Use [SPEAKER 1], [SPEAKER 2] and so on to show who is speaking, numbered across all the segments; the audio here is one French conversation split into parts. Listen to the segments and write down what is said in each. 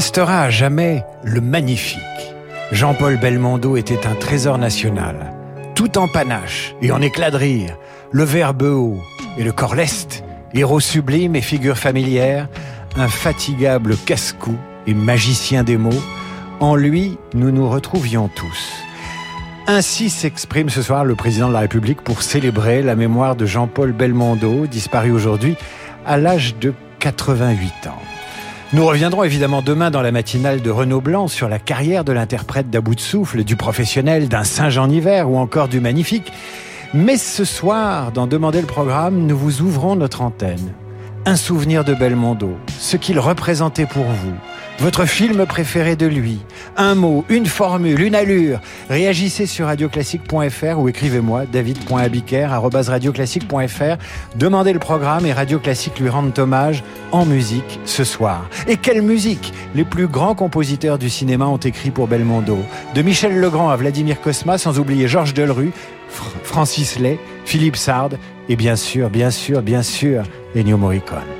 [SPEAKER 1] restera à jamais le magnifique. Jean-Paul Belmondo était un trésor national, tout en panache et en éclat de rire, le verbe haut et le corps leste, héros sublime et figure familière, infatigable casse-cou et magicien des mots, en lui nous nous retrouvions tous. Ainsi s'exprime ce soir le président de la République pour célébrer la mémoire de Jean-Paul Belmondo, disparu aujourd'hui à l'âge de 88 ans. Nous reviendrons évidemment demain dans la matinale de Renaud Blanc sur la carrière de l'interprète d'À bout de souffle, du professionnel, d'un Saint-Jean hiver ou encore du magnifique. Mais ce soir, dans Demander le programme, nous vous ouvrons notre antenne. Un souvenir de Belmondo, ce qu'il représentait pour vous, votre film préféré de lui, un mot, une formule, une allure. Réagissez sur radioclassique.fr ou écrivez-moi david.abiker@radioclassique.fr. Demandez le programme et Radio Classique lui rend hommage en musique ce soir. Et quelle musique? Les plus grands compositeurs du cinéma ont écrit pour Belmondo, de Michel Legrand à Vladimir Cosma, sans oublier Georges Delru, Francis Lay, Philippe Sard et bien sûr, bien sûr, bien sûr, Ennio Morricone.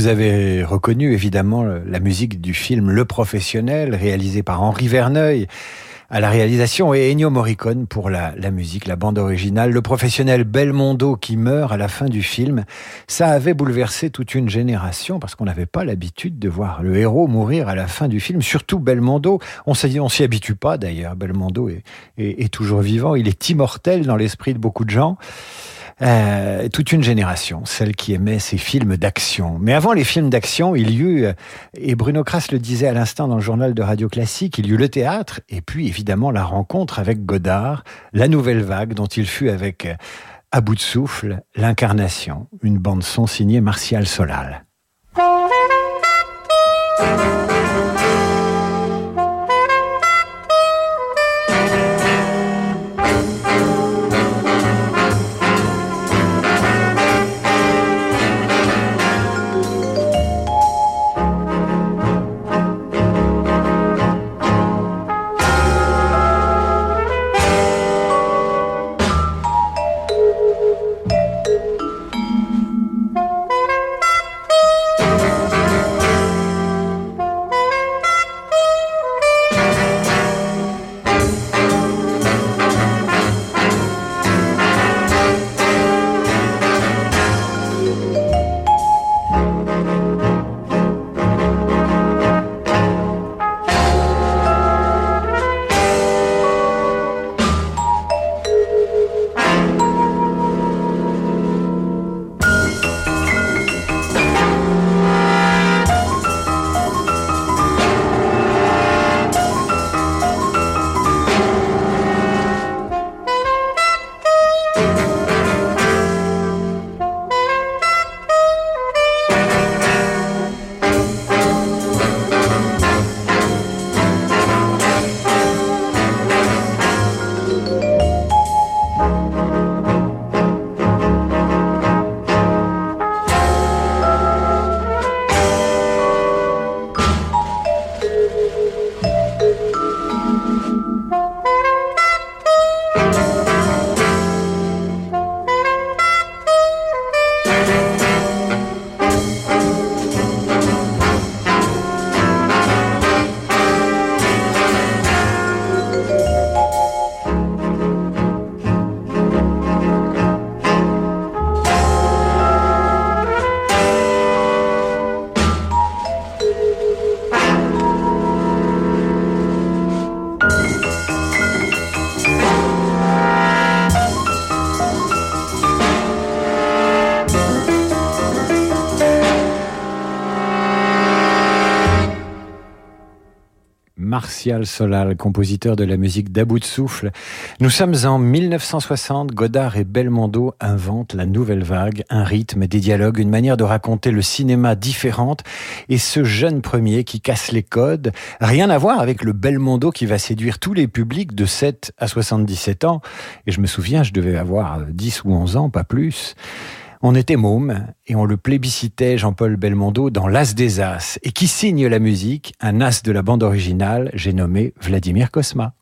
[SPEAKER 1] Vous avez reconnu évidemment la musique du film Le Professionnel, réalisé par Henri Verneuil à la réalisation et Ennio Morricone pour la, musique, la bande originale. Le professionnel Belmondo qui meurt à la fin du film, ça avait bouleversé toute une génération parce qu'on n'avait pas l'habitude de voir le héros mourir à la fin du film, surtout Belmondo. On s'y habitue pas d'ailleurs. Belmondo est toujours vivant, il est immortel dans l'esprit de beaucoup de gens. Euh, toute une génération, celle qui aimait ces films d'action. Mais avant les films d'action, il y eut, euh, et Bruno Kras le disait à l'instant dans le journal de Radio Classique, il y eut le théâtre, et puis évidemment la rencontre avec Godard, la nouvelle vague dont il fut avec euh, à bout de souffle l'incarnation, une bande son signée Martial Solal. Martial Solal, compositeur de la musique d'About de Souffle. Nous sommes en 1960, Godard et Belmondo inventent la nouvelle vague, un rythme, des dialogues, une manière de raconter le cinéma différente et ce jeune premier qui casse les codes, rien à voir avec le Belmondo qui va séduire tous les publics de 7 à 77 ans. Et je me souviens, je devais avoir 10 ou 11 ans, pas plus. On était môme et on le plébiscitait Jean-Paul Belmondo dans L'As des As. Et qui signe la musique Un as de la bande originale, j'ai nommé Vladimir Kosma.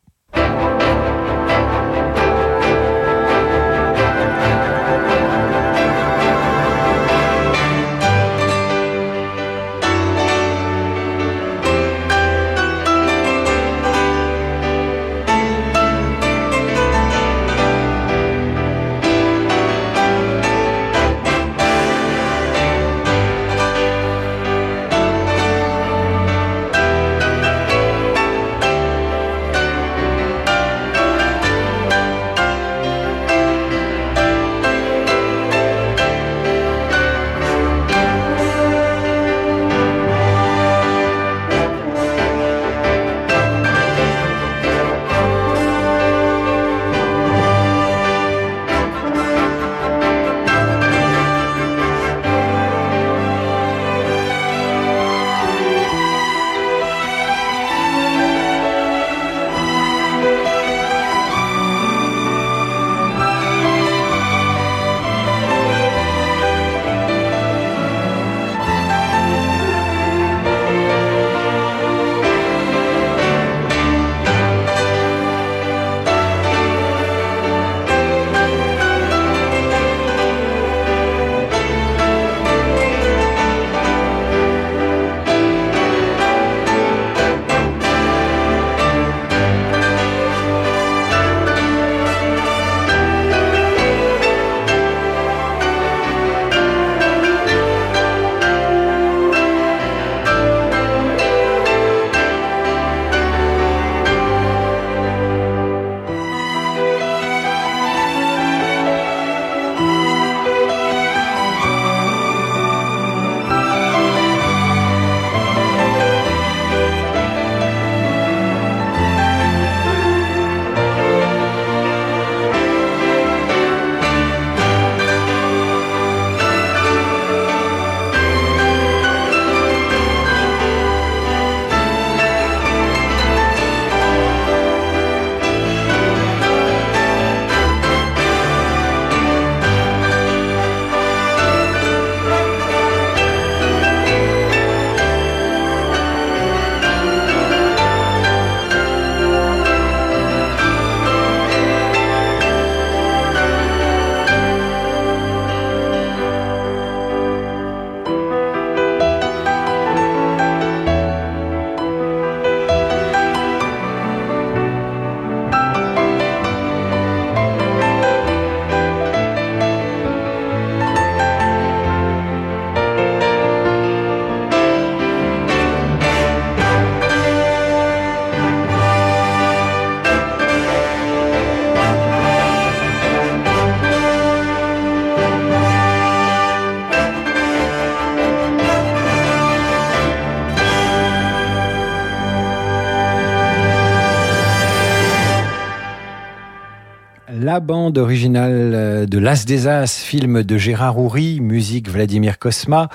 [SPEAKER 1] Bande originale euh, de L'As des As, film de Gérard Houry, musique Vladimir Kosma.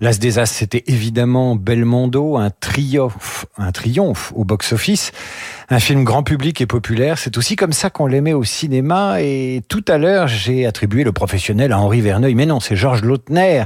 [SPEAKER 1] L'As des As, c'était évidemment Belmondo, un triomphe, un triomphe au box-office. Un film grand public et populaire, c'est aussi comme ça qu'on l'aimait au cinéma. Et tout à l'heure, j'ai attribué le professionnel à Henri Verneuil. Mais non, c'est Georges Lautner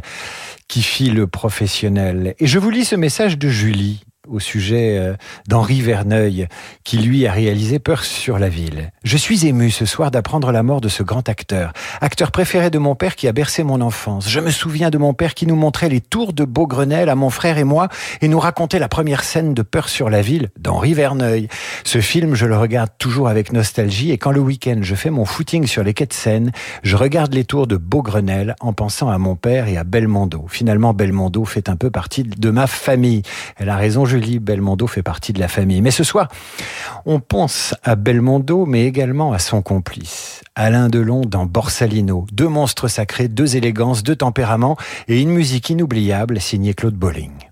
[SPEAKER 1] qui fit le professionnel. Et je vous lis ce message de Julie au sujet euh, d'Henri Verneuil, qui lui a réalisé Peur sur la ville. Je suis ému ce soir d'apprendre la mort de ce grand acteur, acteur préféré de mon père qui a bercé mon enfance. Je me souviens de mon père qui nous montrait les tours de Beaugrenelle à mon frère et moi et nous racontait la première scène de Peur sur la ville d'Henri Verneuil. Ce film, je le regarde toujours avec nostalgie et quand le week-end je fais mon footing sur les quais de Seine, je regarde les tours de Beaugrenelle en pensant à mon père et à Belmondo. Finalement, Belmondo fait un peu partie de ma famille. Elle a raison, Julie, Belmondo fait partie de la famille. Mais ce soir, on pense à Belmondo, mais également à son complice, Alain Delon dans Borsalino. Deux monstres sacrés, deux élégances, deux tempéraments et une musique inoubliable signée Claude Bolling.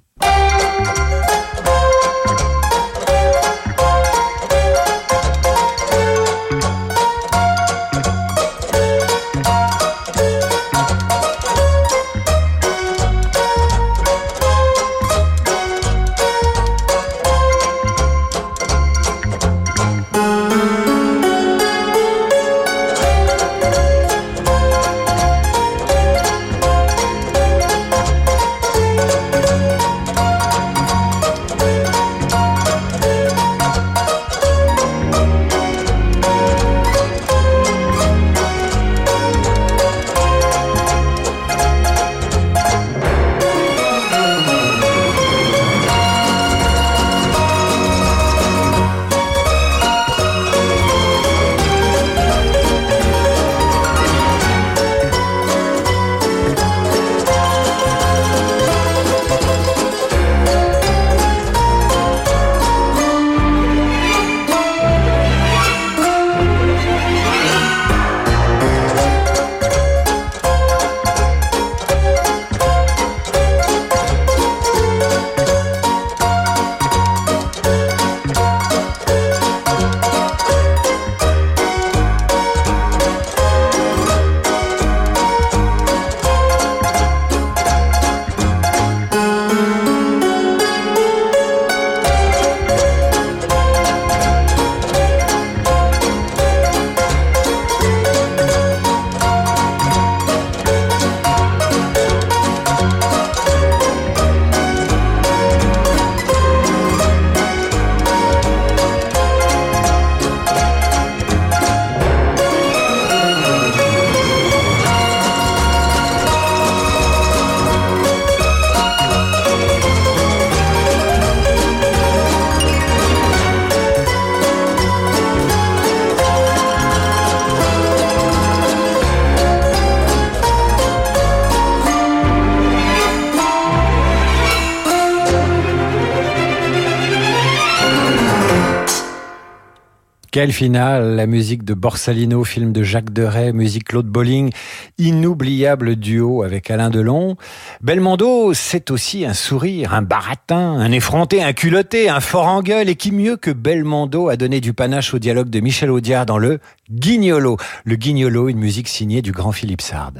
[SPEAKER 1] Quelle finale La musique de Borsalino, film de Jacques Deray, musique Claude Bolling, inoubliable duo avec Alain Delon. Belmondo, c'est aussi un sourire, un baratin, un effronté, un culotté, un fort en gueule, et qui mieux que Belmondo a donné du panache au dialogue de Michel Audiard dans le Guignolo. Le Guignolo, une musique signée du grand Philippe Sard.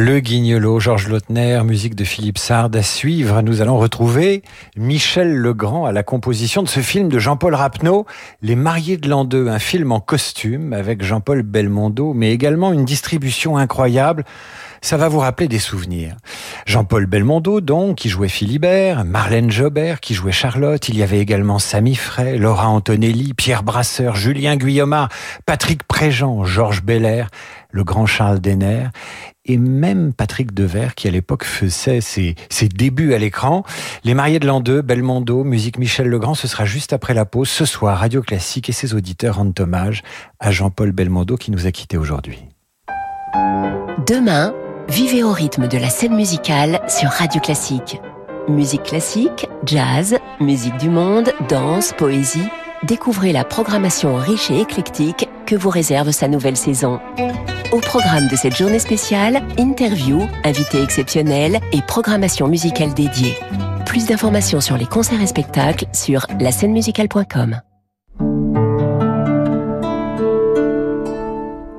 [SPEAKER 1] Le Guignolo, Georges Lautner, musique de Philippe Sard. À suivre, nous allons retrouver Michel Legrand à la composition de ce film de Jean-Paul Rapneau, Les Mariés de l'an 2, un film en costume avec Jean-Paul Belmondo, mais également une distribution incroyable. Ça va vous rappeler des souvenirs. Jean-Paul Belmondo, donc, qui jouait Philibert, Marlène Jobert, qui jouait Charlotte, il y avait également Samy Frey, Laura Antonelli, Pierre Brasseur, Julien Guyomard, Patrick Préjean, Georges Belair, le grand Charles Denner, et même Patrick Devers, qui à l'époque faisait ses, ses, débuts à l'écran. Les mariés de l'an 2, Belmondo, musique Michel Legrand, ce sera juste après la pause. Ce soir, Radio Classique et ses auditeurs rendent hommage à Jean-Paul Belmondo qui nous a quittés aujourd'hui.
[SPEAKER 2] Demain, vivez au rythme de la scène musicale sur Radio Classique. Musique classique, jazz, musique du monde, danse, poésie. Découvrez la programmation riche et éclectique que vous réserve sa nouvelle saison. Au programme de cette journée spéciale, interviews, invités exceptionnels et programmation musicale dédiée. Plus d'informations sur les concerts et spectacles sur musicale.com.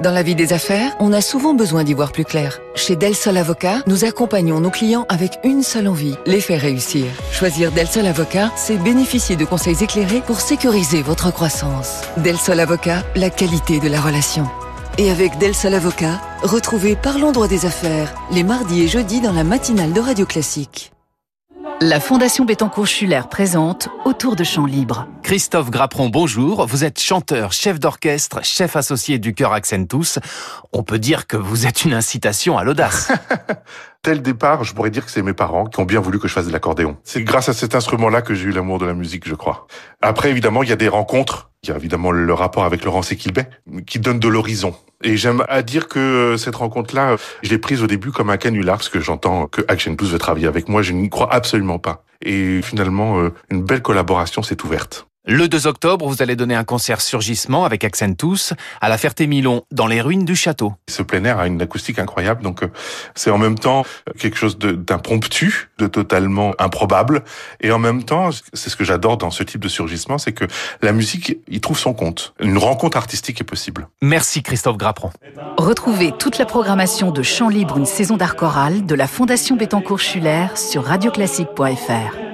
[SPEAKER 3] Dans la vie des affaires, on a souvent besoin d'y voir plus clair. Chez Del Sol Avocat, nous accompagnons nos clients avec une seule envie, les faire réussir. Choisir Del Sol Avocat, c'est bénéficier de conseils éclairés pour sécuriser votre croissance. Del Sol Avocat, la qualité de la relation. Et avec Del Sol Avocat, retrouvez Parlons droit des affaires, les mardis et jeudis dans la matinale de Radio Classique.
[SPEAKER 4] La Fondation Bettencourt-Schuller présente Autour de Chants Libres.
[SPEAKER 5] Christophe Grappron, bonjour. Vous êtes chanteur, chef d'orchestre, chef associé du chœur Accentus. On peut dire que vous êtes une incitation à l'audace.
[SPEAKER 6] Dès le départ, je pourrais dire que c'est mes parents qui ont bien voulu que je fasse de l'accordéon. C'est grâce à cet instrument-là que j'ai eu l'amour de la musique, je crois. Après, évidemment, il y a des rencontres. Il y a évidemment le rapport avec Laurence Equilbet, qui donne de l'horizon. Et j'aime à dire que euh, cette rencontre-là, je l'ai prise au début comme un canular, parce que j'entends que Action Plus veut travailler avec moi. Je n'y crois absolument pas. Et finalement, euh, une belle collaboration s'est ouverte.
[SPEAKER 5] Le 2 octobre, vous allez donner un concert surgissement avec Accentus à la Ferté-Milon, dans les ruines du château.
[SPEAKER 6] Ce plein air a une acoustique incroyable, donc euh, c'est en même temps quelque chose d'impromptu, de, totalement improbable, et en même temps, c'est ce que j'adore dans ce type de surgissement, c'est que la musique y trouve son compte. Une rencontre artistique est possible.
[SPEAKER 5] Merci Christophe Grappron.
[SPEAKER 4] Retrouvez toute la programmation de Chant Libre, une saison d'art choral de la Fondation Bettencourt-Schuller sur radioclassique.fr.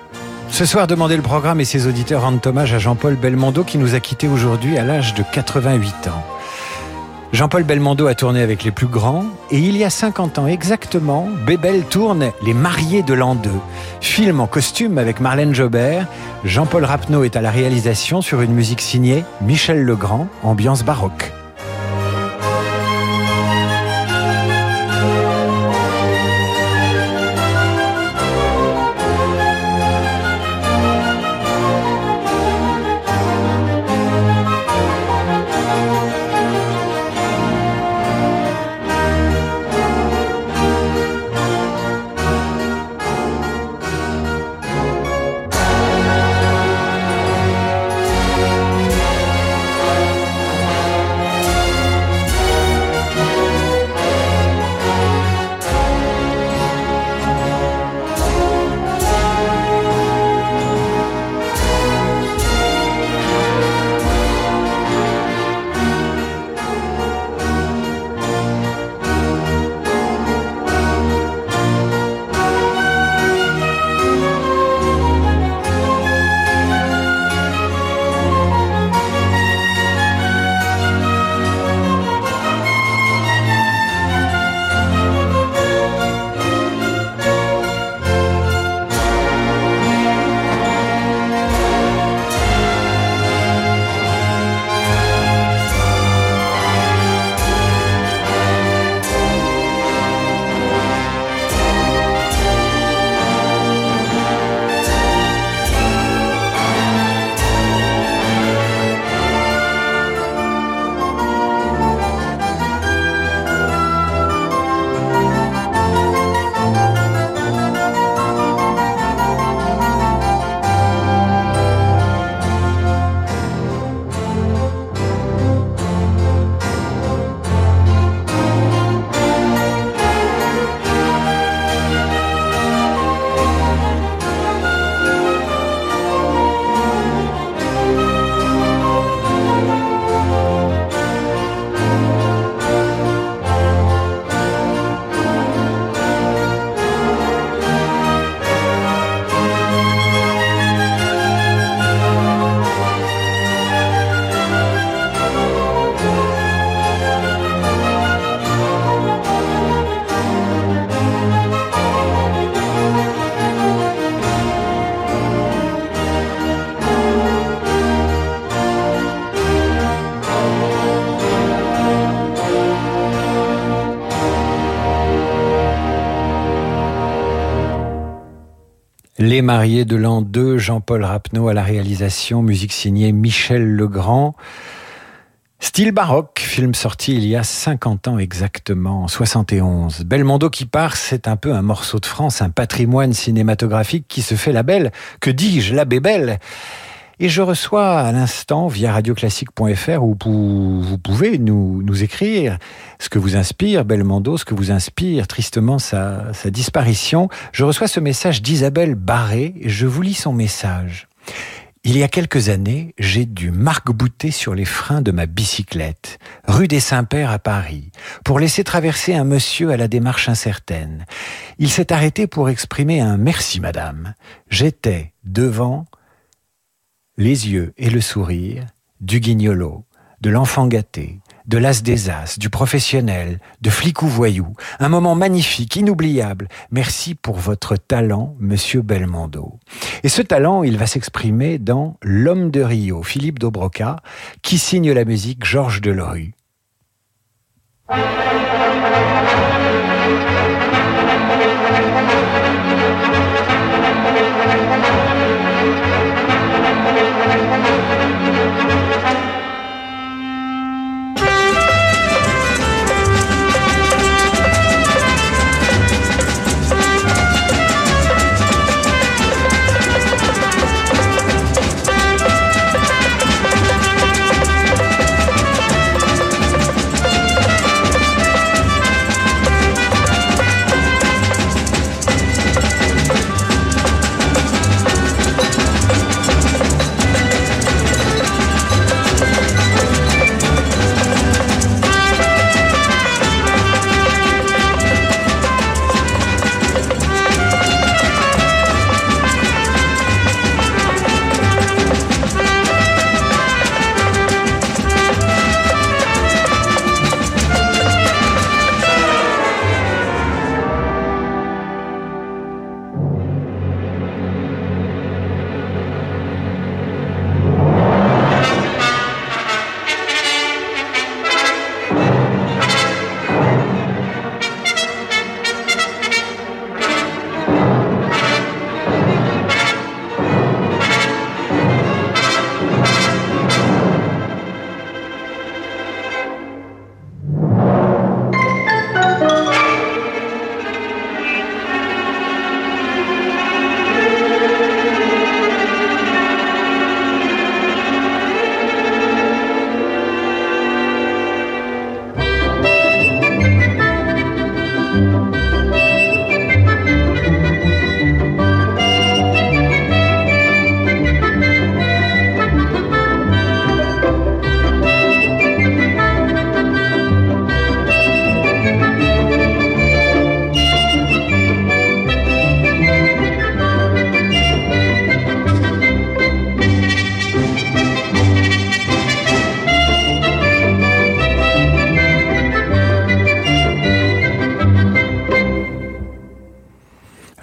[SPEAKER 1] Ce soir, Demandez le programme et ses auditeurs rendent hommage à Jean-Paul Belmondo qui nous a quittés aujourd'hui à l'âge de 88 ans. Jean-Paul Belmondo a tourné avec les plus grands et il y a 50 ans exactement, Bébel tourne Les Mariés de l'an 2. Film en costume avec Marlène Jobert. Jean-Paul Rapneau est à la réalisation sur une musique signée Michel Legrand, ambiance baroque. Les mariés de l'an 2, Jean-Paul Rapneau à la réalisation, musique signée Michel Legrand. Style baroque, film sorti il y a 50 ans exactement, en 71. Belmondo qui part, c'est un peu un morceau de France, un patrimoine cinématographique qui se fait la belle. Que dis-je, la bébelle et je reçois à l'instant via radioclassique.fr où vous pouvez nous, écrire ce que vous inspire Belmondo, ce que vous inspire tristement sa, disparition. Je reçois ce message d'Isabelle Barré et je vous lis son message. Il y a quelques années, j'ai dû marque-bouter sur les freins de ma bicyclette, rue des Saints-Pères à Paris, pour laisser traverser un monsieur à la démarche incertaine. Il s'est arrêté pour exprimer un merci madame. J'étais devant les yeux et le sourire du guignolo, de l'enfant gâté, de l'as des as, du professionnel, de flic ou voyou. Un moment magnifique, inoubliable. Merci pour votre talent, monsieur Belmondo. Et ce talent, il va s'exprimer dans L'homme de Rio, Philippe Dobroca, qui signe la musique Georges Delerue.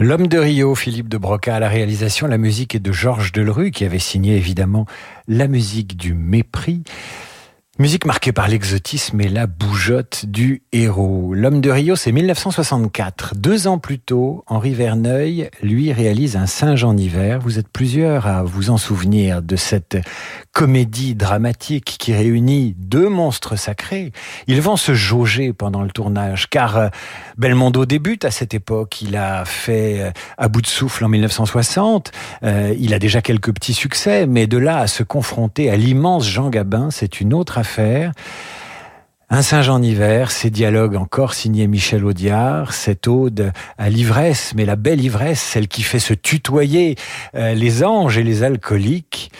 [SPEAKER 1] L'homme de Rio, Philippe de Broca à la réalisation, la musique est de Georges Delerue qui avait signé évidemment la musique du mépris. Musique marquée par l'exotisme et la bougeotte du héros. L'homme de Rio, c'est 1964. Deux ans plus tôt, Henri Verneuil, lui, réalise un singe en hiver. Vous êtes plusieurs à vous en souvenir de cette comédie dramatique qui réunit deux monstres sacrés. Ils vont se jauger pendant le tournage, car euh, Belmondo débute à cette époque. Il a fait euh, À bout de souffle en 1960. Euh, il a déjà quelques petits succès, mais de là à se confronter à l'immense Jean Gabin, c'est une autre affaire. Un singe en hiver, ces dialogues encore signés Michel Audiard, cette ode à l'ivresse, mais la belle ivresse, celle qui fait se tutoyer les anges et les alcooliques.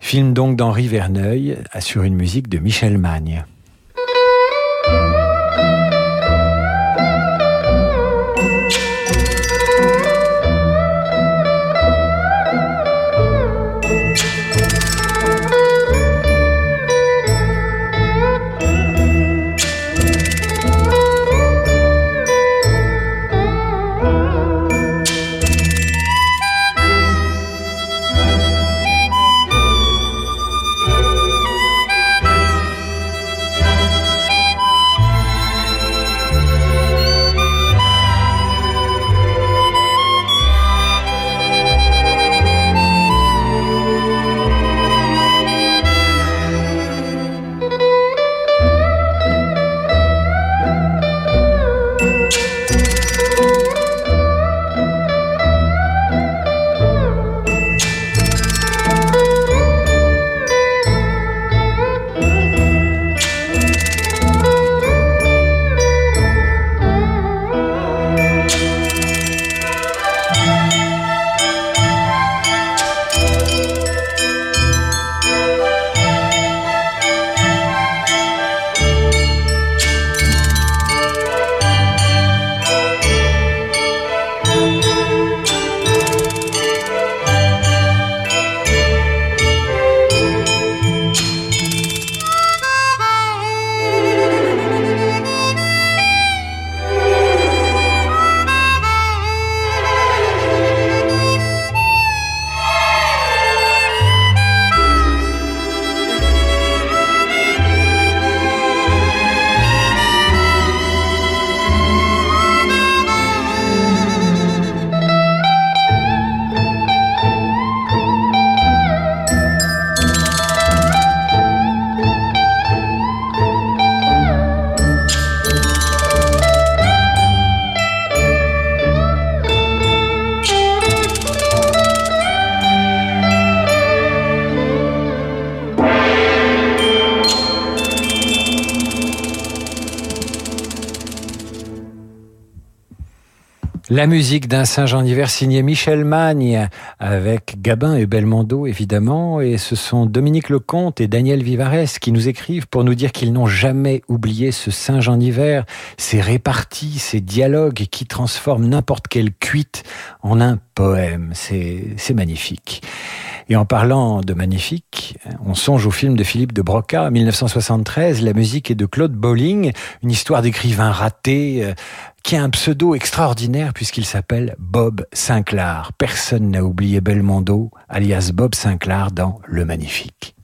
[SPEAKER 1] Film donc d'Henri Verneuil, sur une musique de Michel Magne. La musique d'un Saint-Jean d'hiver signé Michel Magne avec Gabin et Belmondo évidemment et ce sont Dominique Lecomte et Daniel Vivares qui nous écrivent pour nous dire qu'ils n'ont jamais oublié ce Saint-Jean d'hiver, ses réparties, ses dialogues qui transforment n'importe quelle cuite en un poème. C'est magnifique. Et en parlant de magnifique, on songe au film de Philippe de Broca, 1973. La musique est de Claude Bolling, une histoire d'écrivain raté euh, qui a un pseudo extraordinaire puisqu'il s'appelle Bob Sinclair. Personne n'a oublié Belmondo, alias Bob Sinclair dans Le Magnifique.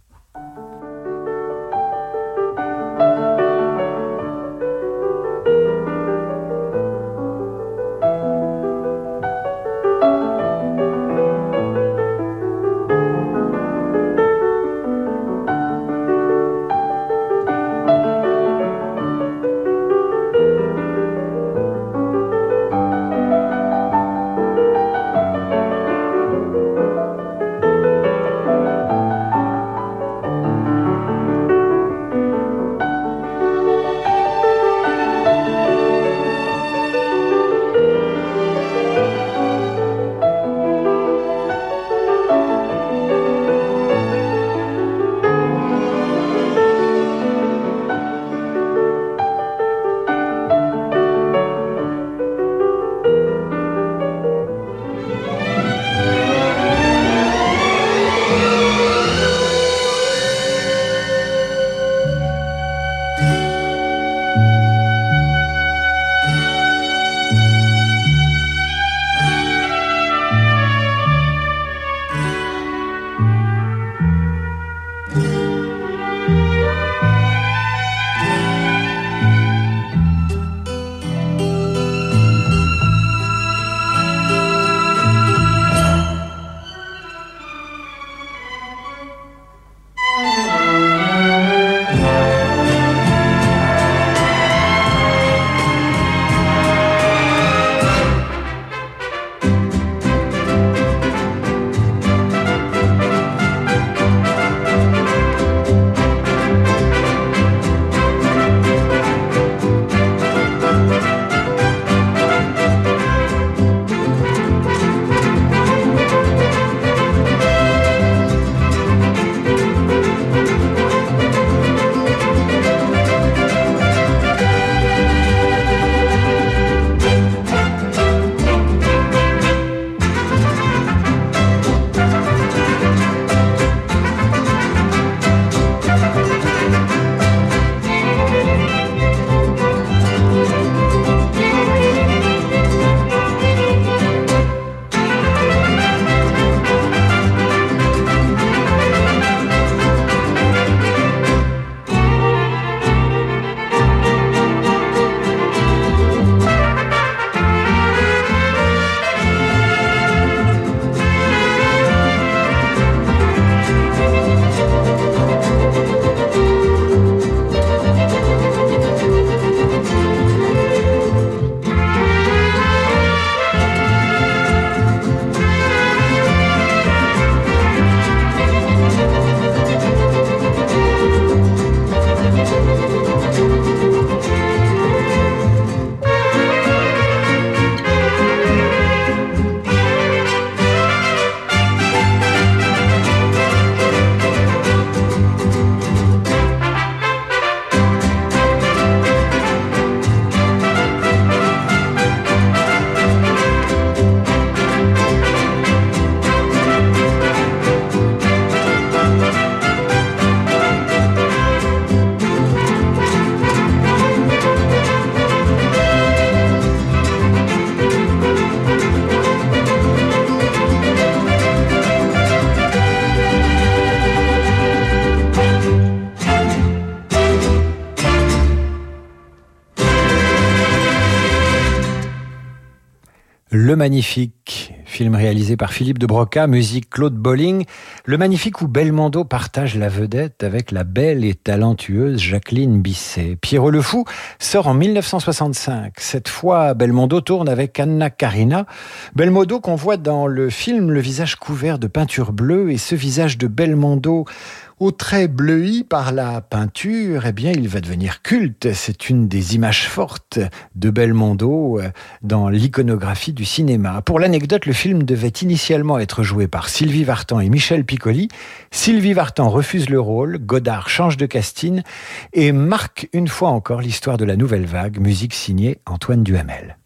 [SPEAKER 1] Magnifique, film réalisé par Philippe de Broca, musique Claude Bolling. Le Magnifique où Belmondo partage la vedette avec la belle et talentueuse Jacqueline Bisset. Pierrot le Fou sort en 1965. Cette fois, Belmondo tourne avec Anna Karina. Belmondo qu'on voit dans le film le visage couvert de peinture bleue et ce visage de Belmondo Au trait bleui par la peinture, eh bien, il va devenir culte. C'est une des images fortes de Belmondo euh, dans l'iconographie du cinéma. Pour l'anecdote, le film devait initialement être joué par Sylvie Vartan et Michel Piccoli. Sylvie Vartan refuse le rôle, Godard change de casting et marque une fois encore l'histoire de la nouvelle vague, musique signée Antoine Duhamel.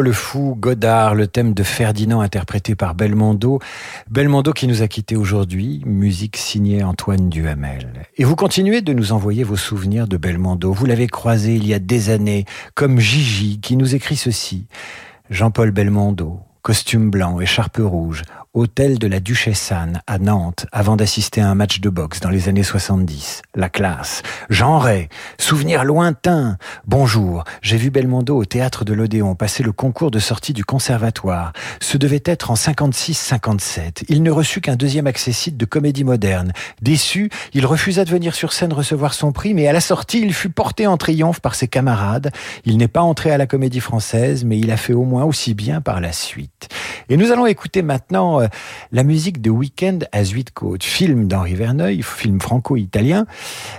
[SPEAKER 1] Le Fou, Godard, le thème de Ferdinand interprété par Belmondo. Belmondo qui nous a quittés aujourd'hui, musique signée Antoine Duhamel. Et vous continuez de nous envoyer vos souvenirs de Belmondo. Vous l'avez croisé il y a des années, comme Gigi qui nous écrit ceci. Jean-Paul Belmondo, costume blanc, écharpe rouge, hôtel de la Duchesse Anne à Nantes avant d'assister à un match de boxe dans les années 70. La classe. Jean. Souvenir lointain. Bonjour. J'ai vu Belmondo au théâtre de l'Odéon passer le concours de sortie du conservatoire. Ce devait être en 56-57. Il ne reçut qu'un deuxième accessite de comédie moderne. Déçu, il refusa de venir sur scène recevoir son prix, mais à la sortie, il fut porté en triomphe par ses camarades. Il n'est pas entré à la comédie française, mais il a fait au moins aussi bien par la suite. Et nous allons écouter maintenant la musique de Weekend à Zuidcote, film d'Henri Verneuil, film franco-italien,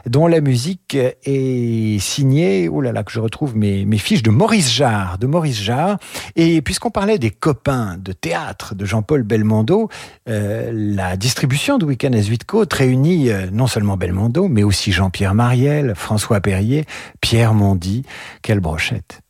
[SPEAKER 1] dont la musique est signée, oh là là, que je retrouve mes, mes fiches de Maurice Jarre, de Maurice Jarre. Et puisqu'on parlait des copains de théâtre de Jean-Paul Belmondo, euh, la distribution de Weekend à Zuidcote réunit euh, non seulement Belmondo, mais aussi Jean-Pierre Mariel, François Perrier, Pierre Mondy. Quelle brochette!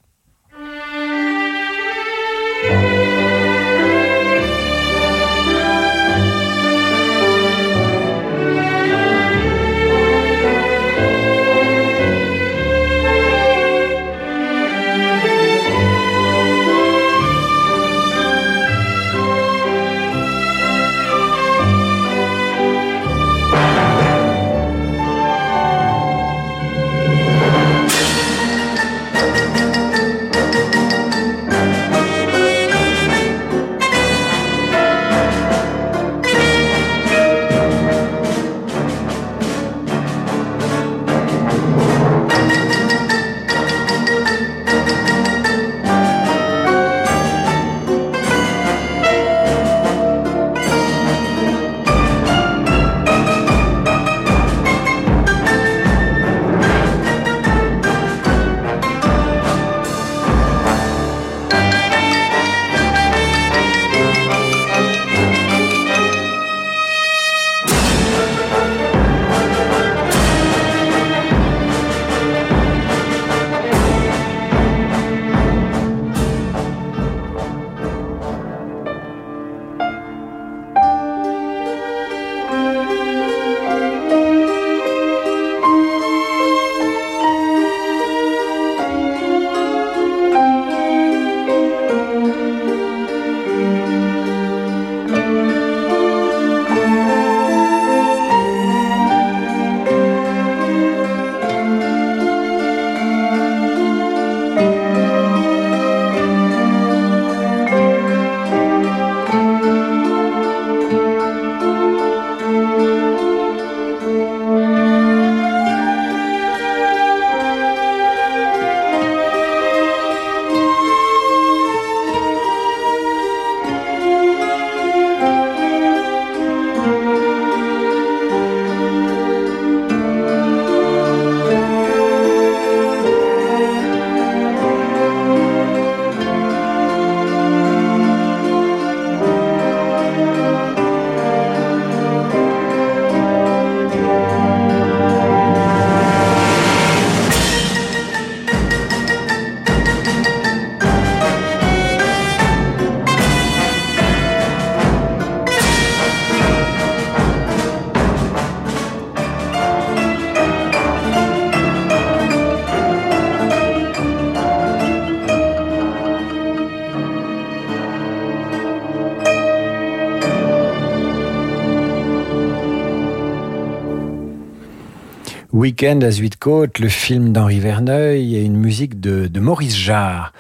[SPEAKER 1] Weekend à Zuidcote, le film d'Henri Verneuil et une musique de, Maurice Jarre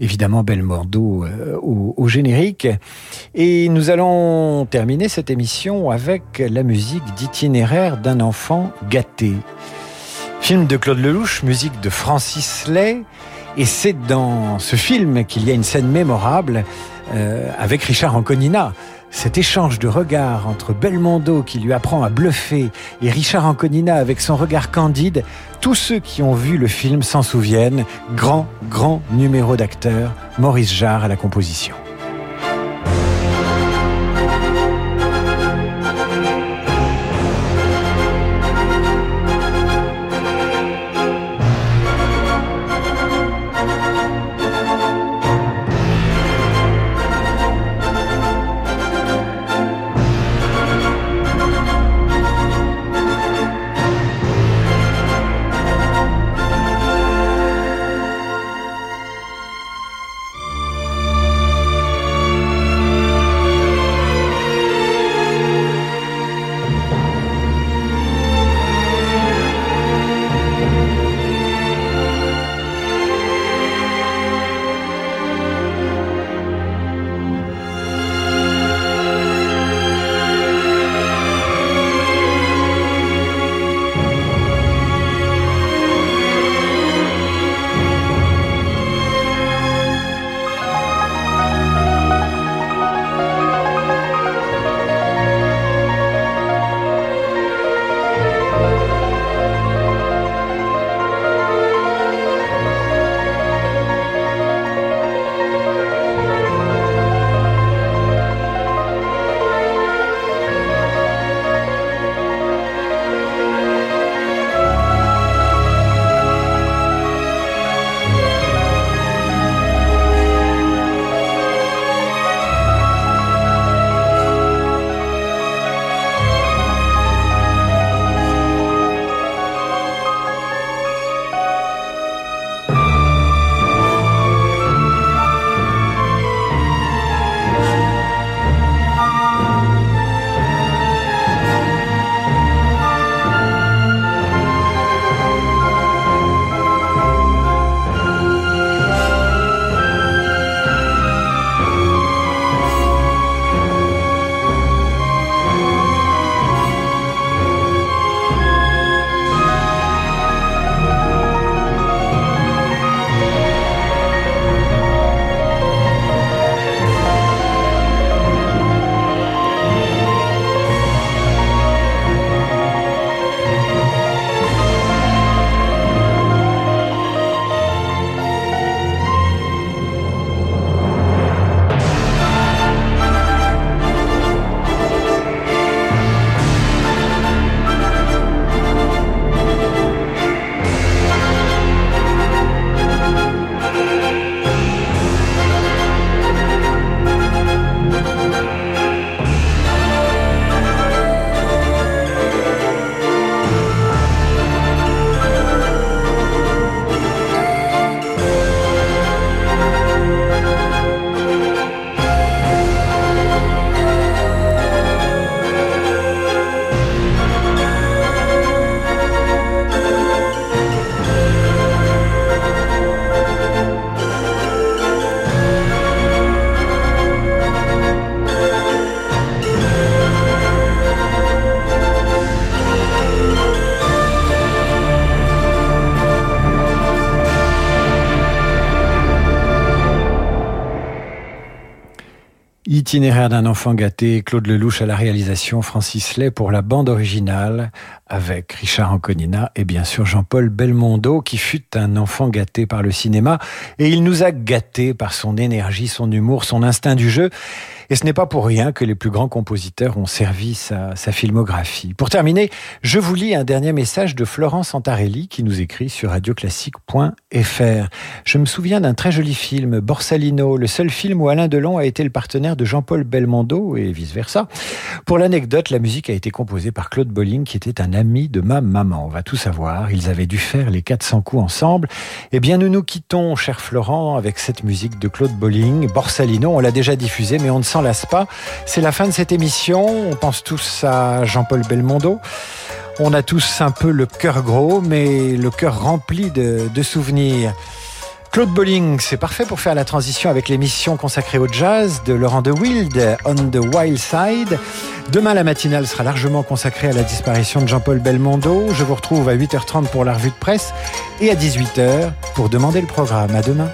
[SPEAKER 1] évidemment Belmondo euh, au, au, générique. Et nous allons terminer cette émission avec la musique d'itinéraire d'un enfant gâté. Film de Claude Lelouch, musique de Francis Lay. Et c'est dans ce film qu'il y a une scène mémorable euh, avec Richard Anconina. Cet échange de regards entre Belmondo qui lui apprend à bluffer et Richard Anconina avec son regard candide, tous ceux qui ont vu le film s'en souviennent. Grand, grand numéro d'acteur, Maurice Jarre à la composition. Itinéraire d'un enfant gâté, Claude Lelouch à la réalisation, Francis Lay pour la bande originale, avec Richard Anconina et bien sûr Jean-Paul Belmondo, qui fut un enfant gâté par le cinéma, et il nous a gâtés par son énergie, son humour, son instinct du jeu, et ce n'est pas pour rien que les plus grands compositeurs ont servi sa, filmographie. Pour terminer, je vous lis un dernier message de Florence Antarelli qui nous écrit sur radioclassique.fr. Je me souviens d'un très joli film, Borsalino, le seul film où Alain Delon a été le partenaire de Jean-Paul Belmondo et vice-versa. Pour l'anecdote, la musique a été composée par Claude Bolling qui était un ami de ma maman. On va tout savoir. Ils avaient dû faire les 400 coups ensemble. Eh bien, nous nous quittons, cher Florent, avec cette musique de Claude Bolling. Borsalino, on l'a déjà diffusé, mais on ne s'en lasse pas. C'est la fin de cette émission. On pense tous à Jean-Paul Belmondo. On a tous un peu le cœur gros, mais le cœur rempli de, souvenirs. Claude Bolling, c'est parfait pour faire la transition avec l'émission consacrée au jazz de Laurent de Wild, On the Wild Side. Demain, la matinale sera largement consacrée à la disparition de Jean-Paul Belmondo. Je vous retrouve à 8h30 pour la revue de presse et à 18h pour demander le programme. À demain.